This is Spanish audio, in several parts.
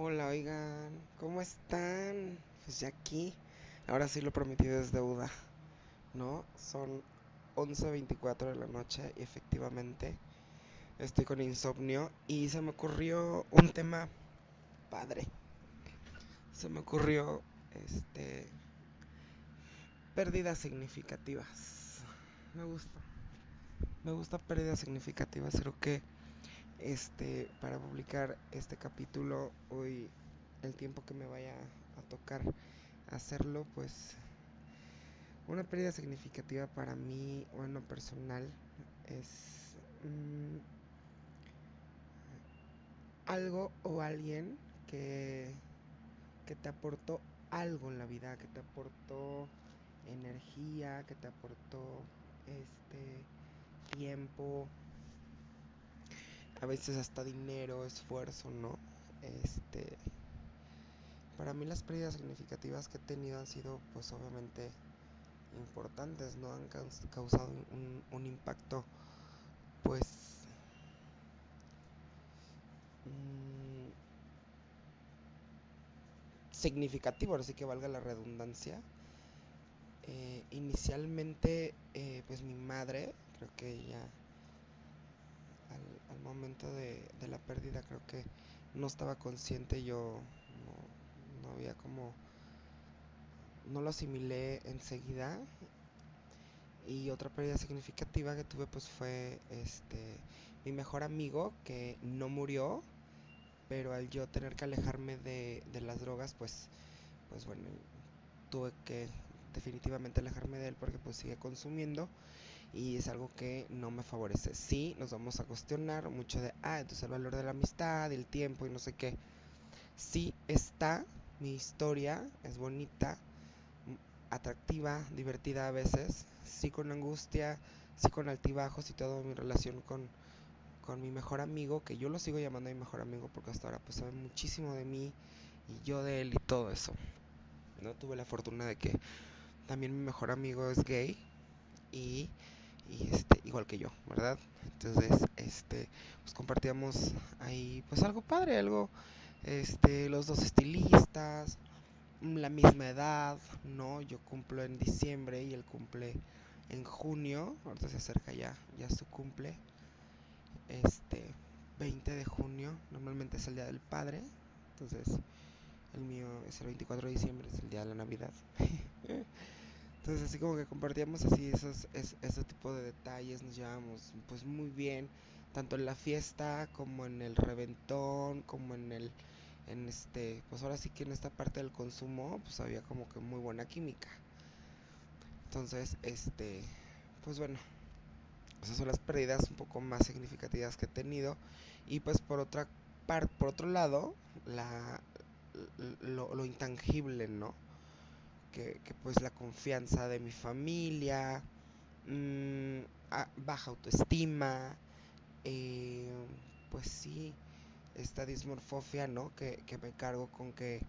Hola, oigan, ¿cómo están? Pues ya aquí, ahora sí lo prometido es deuda, ¿no? Son 11.24 de la noche y efectivamente estoy con insomnio y se me ocurrió un tema padre. Se me ocurrió, este, pérdidas significativas. Me gusta. Me gusta pérdidas significativas, creo que este, para publicar este capítulo hoy, el tiempo que me vaya a tocar hacerlo, pues una pérdida significativa para mí o en lo personal es mmm, algo o alguien que, que te aportó algo en la vida, que te aportó energía, que te aportó este tiempo, a veces hasta dinero, esfuerzo, ¿no? Este, para mí las pérdidas significativas que he tenido han sido, pues obviamente, importantes, ¿no? Han causado un, impacto, pues, mmm, significativo, así que valga la redundancia. Eh, inicialmente, eh, pues mi madre, creo que ella al, momento de, de, la pérdida creo que no estaba consciente, yo no, no había como, no lo asimilé enseguida. Y otra pérdida significativa que tuve pues fue este mi mejor amigo que no murió, pero al yo tener que alejarme de, de las drogas pues, pues bueno, tuve que definitivamente alejarme de él porque pues sigue consumiendo y es algo que no me favorece. Sí, nos vamos a cuestionar mucho de, ah, entonces el valor de la amistad, el tiempo y no sé qué. Sí está, mi historia es bonita, atractiva, divertida a veces, sí con angustia, sí con altibajos y toda mi relación con, con mi mejor amigo, que yo lo sigo llamando mi mejor amigo porque hasta ahora pues sabe muchísimo de mí y yo de él y todo eso. No tuve la fortuna de que también mi mejor amigo es gay y y este igual que yo, ¿verdad? Entonces, este, pues compartíamos ahí pues algo padre, algo este los dos estilistas, la misma edad, ¿no? Yo cumplo en diciembre y él cumple en junio, ahorita se acerca ya ya su cumple. Este 20 de junio, normalmente es el día del padre. Entonces, el mío es el 24 de diciembre, es el día de la Navidad. Entonces así como que compartíamos así esos, es, ese tipo de detalles, nos llevábamos pues muy bien, tanto en la fiesta como en el reventón, como en el, en este, pues ahora sí que en esta parte del consumo, pues había como que muy buena química. Entonces, este, pues bueno, esas son las pérdidas un poco más significativas que he tenido. Y pues por otra parte, por otro lado, la, lo, lo intangible, ¿no? Que, pues la confianza de mi familia, mmm, baja autoestima, eh, pues sí, esta dismorfofia, ¿no? Que, que me cargo con que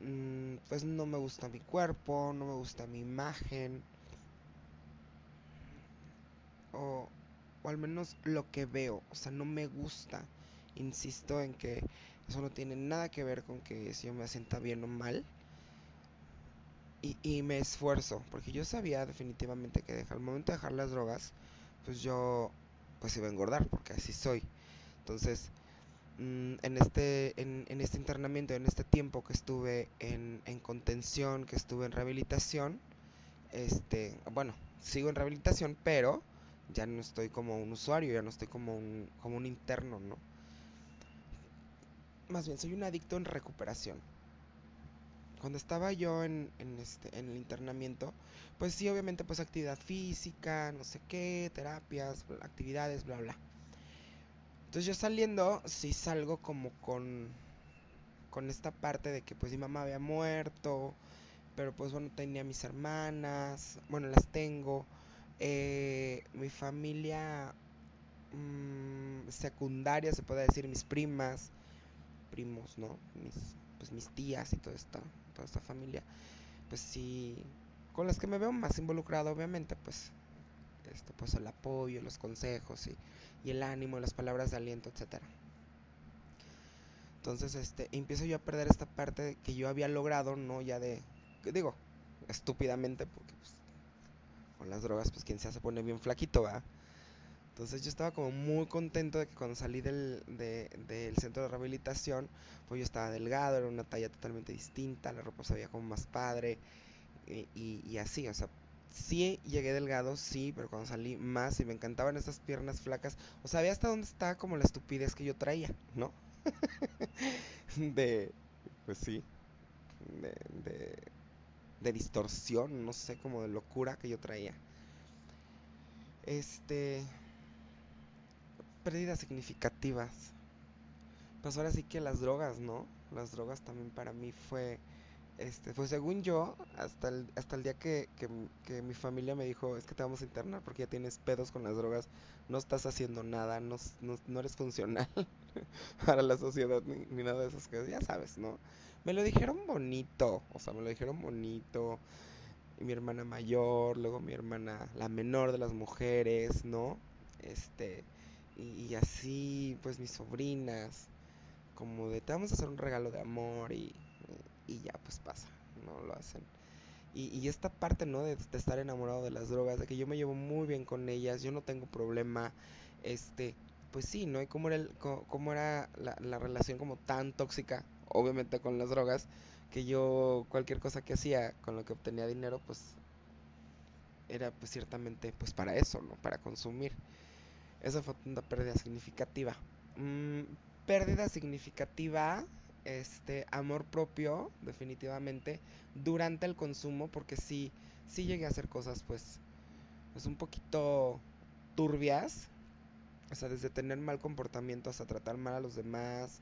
mmm, pues no me gusta mi cuerpo, no me gusta mi imagen, o, o al menos lo que veo, o sea, no me gusta, insisto en que eso no tiene nada que ver con que si yo me sienta bien o mal, y, y, me esfuerzo, porque yo sabía definitivamente que al momento de dejar las drogas, pues yo pues iba a engordar, porque así soy. Entonces, mmm, en, este, en, en, este internamiento, en este tiempo que estuve en, en, contención, que estuve en rehabilitación, este, bueno, sigo en rehabilitación, pero ya no estoy como un usuario, ya no estoy como un, como un interno, ¿no? Más bien, soy un adicto en recuperación cuando estaba yo en, este, en el internamiento, pues sí, obviamente, pues actividad física, no sé qué, terapias, actividades, bla, bla. Entonces yo saliendo, sí salgo como con, con esta parte de que pues mi mamá había muerto, pero pues bueno, tenía mis hermanas, bueno, las tengo, eh, mi familia mmm, secundaria, se puede decir, mis primas, primos, ¿no? Mis, pues mis tías y todo esto toda esta familia, pues sí, con las que me veo más involucrado, obviamente, pues, este, pues el apoyo, los consejos y, el ánimo, las palabras de aliento, etcétera. Entonces, este, empiezo yo a perder esta parte que yo había logrado, ¿no? Ya de, digo, estúpidamente, porque pues, con las drogas, pues quien se pone bien flaquito, ¿va? Entonces yo estaba como muy contento de que cuando salí del, del centro de rehabilitación, pues yo estaba delgado, era una talla totalmente distinta, la ropa se veía como más padre y, y, así, o sea, sí llegué delgado, sí, pero cuando salí más y me encantaban esas piernas flacas, o sea, sabía hasta dónde estaba como la estupidez que yo traía, ¿no? de, pues sí, de, de, de distorsión, no sé, como de locura que yo traía. Este, pérdidas significativas. Pues ahora sí que las drogas, ¿no? Las drogas también para mí fue, este, pues según yo, hasta el, hasta el día que, que, mi familia me dijo, es que te vamos a internar porque ya tienes pedos con las drogas, no estás haciendo nada, no, no, eres funcional para la sociedad ni, ni, nada de esas cosas, ya sabes, ¿no? Me lo dijeron bonito, o sea, me lo dijeron bonito. Y mi hermana mayor, luego mi hermana, la menor de las mujeres, ¿no? Este, y, así, pues mis sobrinas, como de te vamos a hacer un regalo de amor y, y ya pues pasa, no lo hacen. Y, y esta parte, ¿no? De, estar enamorado de las drogas, de que yo me llevo muy bien con ellas, yo no tengo problema, este, pues sí, ¿no? Y cómo era, el, cómo, era la, la relación como tan tóxica, obviamente con las drogas, que yo cualquier cosa que hacía con lo que obtenía dinero, pues era pues ciertamente pues para eso, ¿no? Para consumir. Esa fue una pérdida significativa. Mm, pérdida significativa, este, amor propio, definitivamente, durante el consumo, porque sí, sí llegué a hacer cosas, pues, pues un poquito turbias. O sea, desde tener mal comportamiento hasta tratar mal a los demás,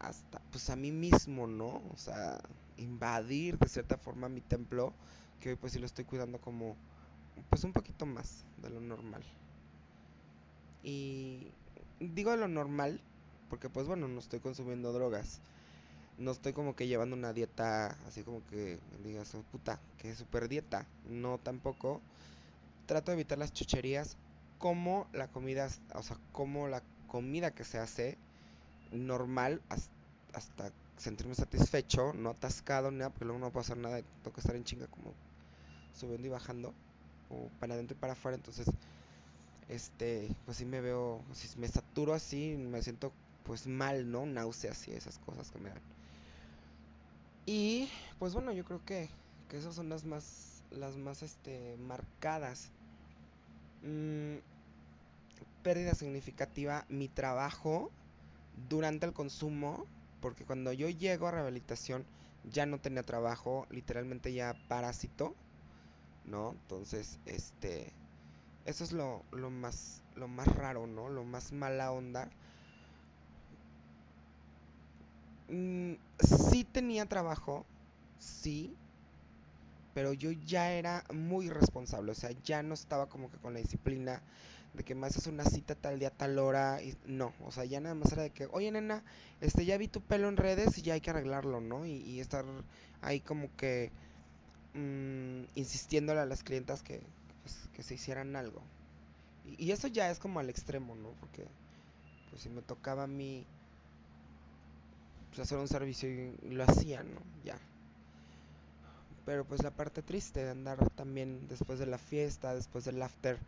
hasta, pues a mí mismo, ¿no? O sea, invadir de cierta forma mi templo, que hoy pues sí lo estoy cuidando como, pues un poquito más de lo normal. Y digo lo normal, porque pues bueno, no estoy consumiendo drogas. No estoy como que llevando una dieta así como que digas, oh, puta, que es super dieta. No tampoco. Trato de evitar las chucherías como la comida, o sea, como la comida que se hace normal hasta, sentirme satisfecho, no atascado ni nada, porque luego no puedo hacer nada, tengo que estar en chinga como subiendo y bajando, o para adentro y para afuera, entonces este, pues sí me veo, si me saturo así, me siento pues mal, ¿no? Náuseas y esas cosas que me dan. Y pues bueno, yo creo que, que esas son las más, las más este, marcadas. Mm, pérdida significativa, mi trabajo durante el consumo, porque cuando yo llego a rehabilitación ya no tenía trabajo, literalmente ya parásito, ¿no? Entonces, este eso es lo, lo, más, lo más raro, ¿no? Lo más mala onda. Mm, sí tenía trabajo, sí, pero yo ya era muy responsable, o sea, ya no estaba como que con la disciplina de que me haces una cita tal día, tal hora, y no, o sea, ya nada más era de que, oye nena, este, ya vi tu pelo en redes y ya hay que arreglarlo, ¿no? Y, estar ahí como que mmm, insistiéndole a las clientas que, pues, que se hicieran algo. Y, eso ya es como al extremo, ¿no? Porque pues si me tocaba a mí pues, hacer un servicio y, lo hacía, ¿no? Ya. Pero pues la parte triste de andar también después de la fiesta, después del after,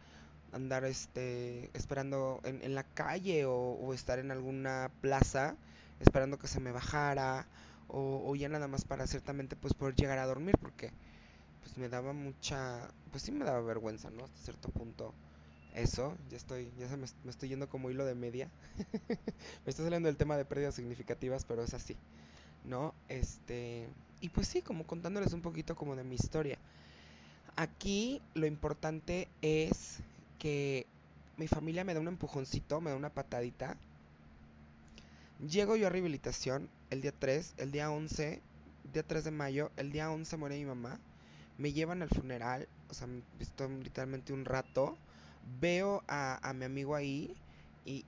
andar este esperando en, en la calle o, o, estar en alguna plaza esperando que se me bajara o, o, ya nada más para ciertamente pues poder llegar a dormir porque pues me daba mucha, pues sí me daba vergüenza, ¿no? Hasta cierto punto eso, ya estoy, ya se me, estoy yendo como hilo de media. me está saliendo el tema de pérdidas significativas, pero es así, ¿no? Este, y pues sí, como contándoles un poquito como de mi historia. Aquí lo importante es que mi familia me da un empujoncito, me da una patadita. Llego yo a rehabilitación el día 3, el día 11, día 3 de mayo, el día 11 muere mi mamá me llevan al funeral, o sea, estoy literalmente un rato, veo a, mi amigo ahí y,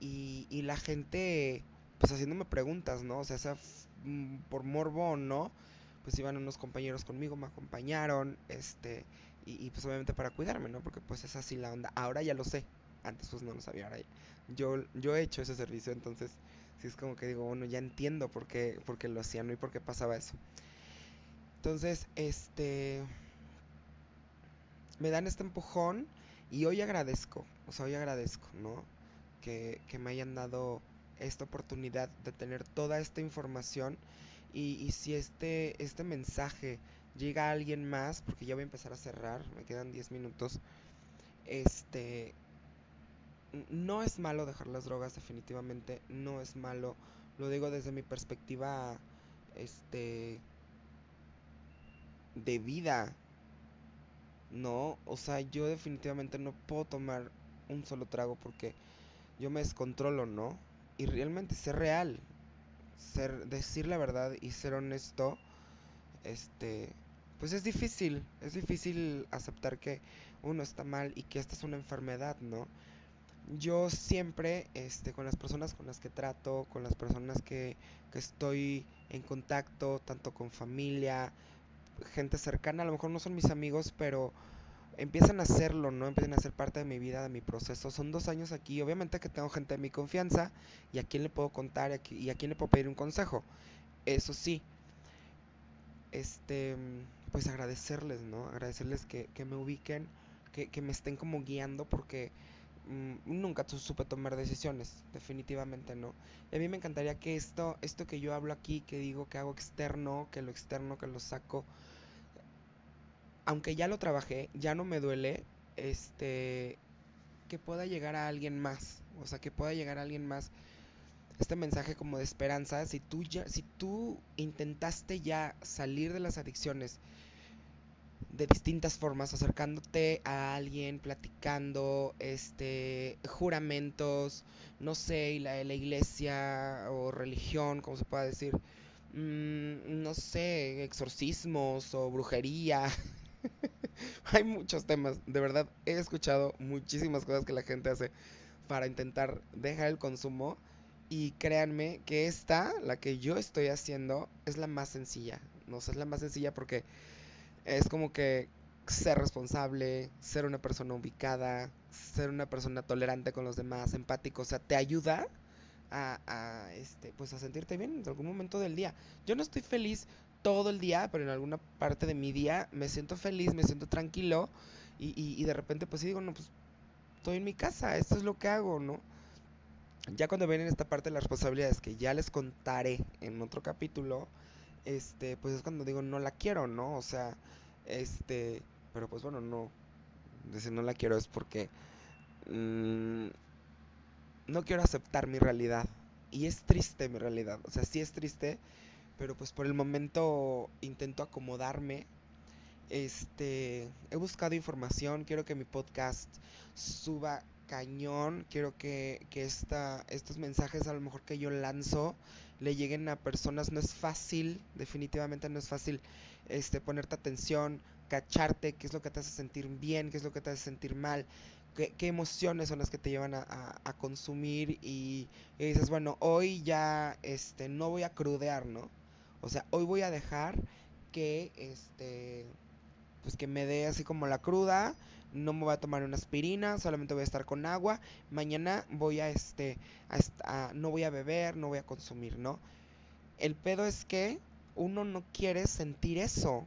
y, la gente pues haciéndome preguntas, ¿no? O sea, sea mm, por morbo o no, pues iban unos compañeros conmigo, me acompañaron, este, y, pues obviamente para cuidarme, ¿no? Porque pues es así la onda. Ahora ya lo sé, antes pues no lo sabía, ahora yo, yo he hecho ese servicio, entonces Sí, es como que digo, bueno, ya entiendo por qué, por qué lo hacían y por qué pasaba eso. Entonces, este, me dan este empujón y hoy agradezco, o sea, hoy agradezco, ¿no? Que, que me hayan dado esta oportunidad de tener toda esta información y, y, si este, este mensaje llega a alguien más, porque ya voy a empezar a cerrar, me quedan 10 minutos, este, no es malo dejar las drogas definitivamente, no es malo, lo digo desde mi perspectiva, este, de vida, no, o sea, yo definitivamente no puedo tomar un solo trago porque yo me descontrolo, ¿no? Y realmente ser real, ser decir la verdad y ser honesto, este, pues es difícil, es difícil aceptar que uno está mal y que esta es una enfermedad, ¿no? Yo siempre, este, con las personas con las que trato, con las personas que, que estoy en contacto, tanto con familia, gente cercana, a lo mejor no son mis amigos, pero empiezan a hacerlo, ¿no? Empiezan a ser parte de mi vida, de mi proceso. Son dos años aquí, obviamente que tengo gente de mi confianza y a quién le puedo contar y a, quién le puedo pedir un consejo. Eso sí, este, pues agradecerles, ¿no? Agradecerles que, me ubiquen, que, me estén como guiando porque mmm, nunca supe tomar decisiones, definitivamente no. Y a mí me encantaría que esto, esto que yo hablo aquí, que digo que hago externo, que lo externo, que lo saco, aunque ya lo trabajé, ya no me duele, este, que pueda llegar a alguien más, o sea, que pueda llegar a alguien más este mensaje como de esperanza, si tú ya, si tú intentaste ya salir de las adicciones de distintas formas, acercándote a alguien, platicando, este, juramentos, no sé, la, la iglesia o religión, como se pueda decir, mmm, no sé, exorcismos o brujería, Hay muchos temas, de verdad he escuchado muchísimas cosas que la gente hace para intentar dejar el consumo y créanme que esta, la que yo estoy haciendo, es la más sencilla. No sé, es la más sencilla porque es como que ser responsable, ser una persona ubicada, ser una persona tolerante con los demás, empático, o sea, te ayuda a, a, este, pues a sentirte bien en algún momento del día. Yo no estoy feliz todo el día, pero en alguna parte de mi día me siento feliz, me siento tranquilo y, y, de repente pues digo, no, pues estoy en mi casa, esto es lo que hago, ¿no? Ya cuando ven en esta parte de las responsabilidades que ya les contaré en otro capítulo, este, pues es cuando digo, no la quiero, ¿no? O sea, este, pero pues bueno, no, decir no la quiero es porque mmm, no quiero aceptar mi realidad. Y es triste mi realidad, o sea, sí es triste pero pues por el momento intento acomodarme. Este, he buscado información, quiero que mi podcast suba cañón, quiero que, que esta, estos mensajes a lo mejor que yo lanzo le lleguen a personas, no es fácil, definitivamente no es fácil este, ponerte atención, cacharte, qué es lo que te hace sentir bien, qué es lo que te hace sentir mal, qué, qué emociones son las que te llevan a, a, consumir y, y, dices, bueno, hoy ya este, no voy a crudear, ¿no? O sea, hoy voy a dejar que este pues que me dé así como la cruda, no me voy a tomar una aspirina, solamente voy a estar con agua, mañana voy a este a, no voy a beber, no voy a consumir, ¿no? El pedo es que uno no quiere sentir eso.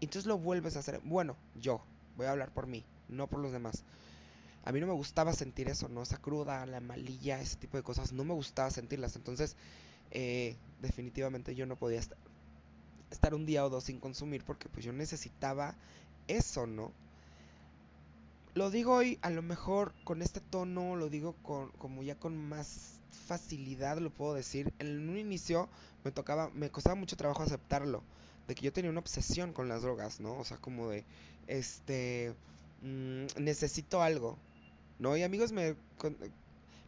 Entonces lo vuelves a hacer. Bueno, yo voy a hablar por mí, no por los demás. A mí no me gustaba sentir eso, ¿no? Esa cruda, la malilla, ese tipo de cosas, no me gustaba sentirlas. Entonces, eh, definitivamente yo no podía estar, estar un día o dos sin consumir porque pues yo necesitaba eso, ¿no? Lo digo hoy a lo mejor con este tono, lo digo con, como ya con más facilidad lo puedo decir. En un inicio me tocaba, me costaba mucho trabajo aceptarlo, de que yo tenía una obsesión con las drogas, ¿no? O sea, como de, este, mmm, necesito algo, ¿no? Y amigos me,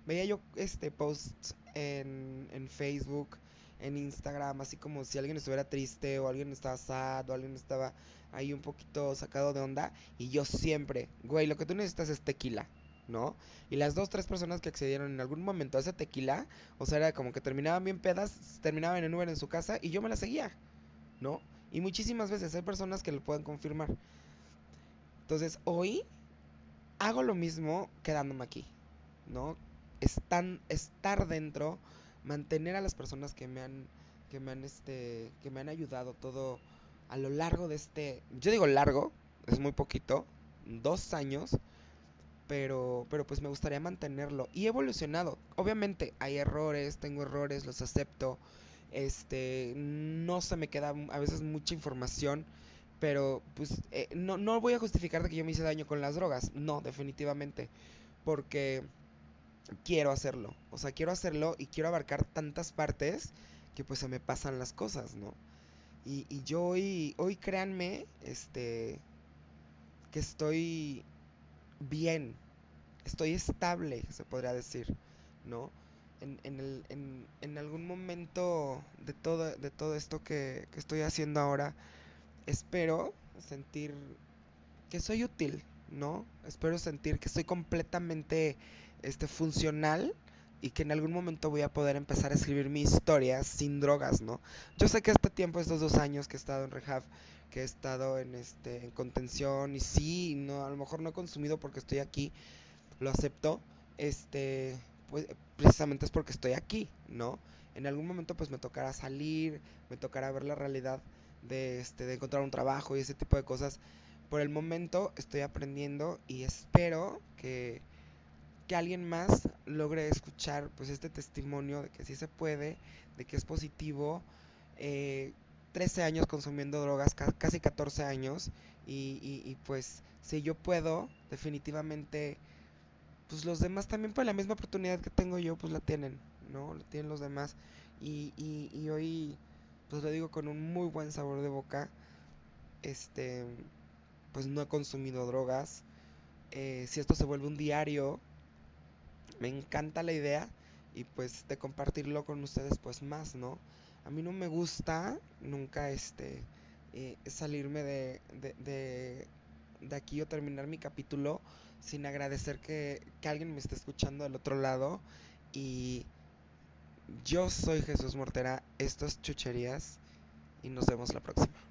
veía yo este post en, en Facebook, en Instagram, así como si alguien estuviera triste o alguien estaba sad o alguien estaba ahí un poquito sacado de onda y yo siempre, güey, lo que tú necesitas es tequila, ¿no? Y las dos, tres personas que accedieron en algún momento a ese tequila, o sea, era como que terminaban bien pedas, terminaban en Uber en su casa y yo me la seguía, ¿no? Y muchísimas veces hay personas que lo pueden confirmar. Entonces, hoy hago lo mismo quedándome aquí, ¿no? están, estar dentro, mantener a las personas que me han, que me han, este, que me han ayudado todo a lo largo de este, yo digo largo, es muy poquito, dos años, pero, pero pues me gustaría mantenerlo y he evolucionado. Obviamente hay errores, tengo errores, los acepto, este, no se me queda a veces mucha información, pero pues eh, no, no voy a justificar de que yo me hice daño con las drogas, no, definitivamente, porque quiero hacerlo, o sea, quiero hacerlo y quiero abarcar tantas partes que pues se me pasan las cosas, ¿no? Y, y yo hoy, hoy créanme, este, que estoy bien, estoy estable, se podría decir, ¿no? En, en, el, en, en algún momento de todo, de todo esto que, que estoy haciendo ahora, espero sentir que soy útil, ¿no? Espero sentir que soy completamente este, funcional y que en algún momento voy a poder empezar a escribir mi historia sin drogas, ¿no? Yo sé que este tiempo, estos dos años que he estado en rehab, que he estado en este en contención y sí, no, a lo mejor no he consumido porque estoy aquí, lo acepto, este, pues precisamente es porque estoy aquí, ¿no? En algún momento pues me tocará salir, me tocará ver la realidad de este de encontrar un trabajo y ese tipo de cosas. Por el momento estoy aprendiendo y espero que que alguien más logre escuchar pues este testimonio de que sí se puede, de que es positivo. Eh, 13 años consumiendo drogas, casi 14 años, y, y, pues si yo puedo, definitivamente, pues los demás también por la misma oportunidad que tengo yo, pues la tienen, ¿no? La tienen los demás. Y, y, y hoy, pues lo digo con un muy buen sabor de boca, este, pues no he consumido drogas. Eh, si esto se vuelve un diario, me encanta la idea y pues de compartirlo con ustedes pues más, ¿no? A mí no me gusta nunca este eh, salirme de, de, de, aquí o terminar mi capítulo sin agradecer que, que alguien me esté escuchando del otro lado y yo soy Jesús Mortera, esto es Chucherías y nos vemos la próxima.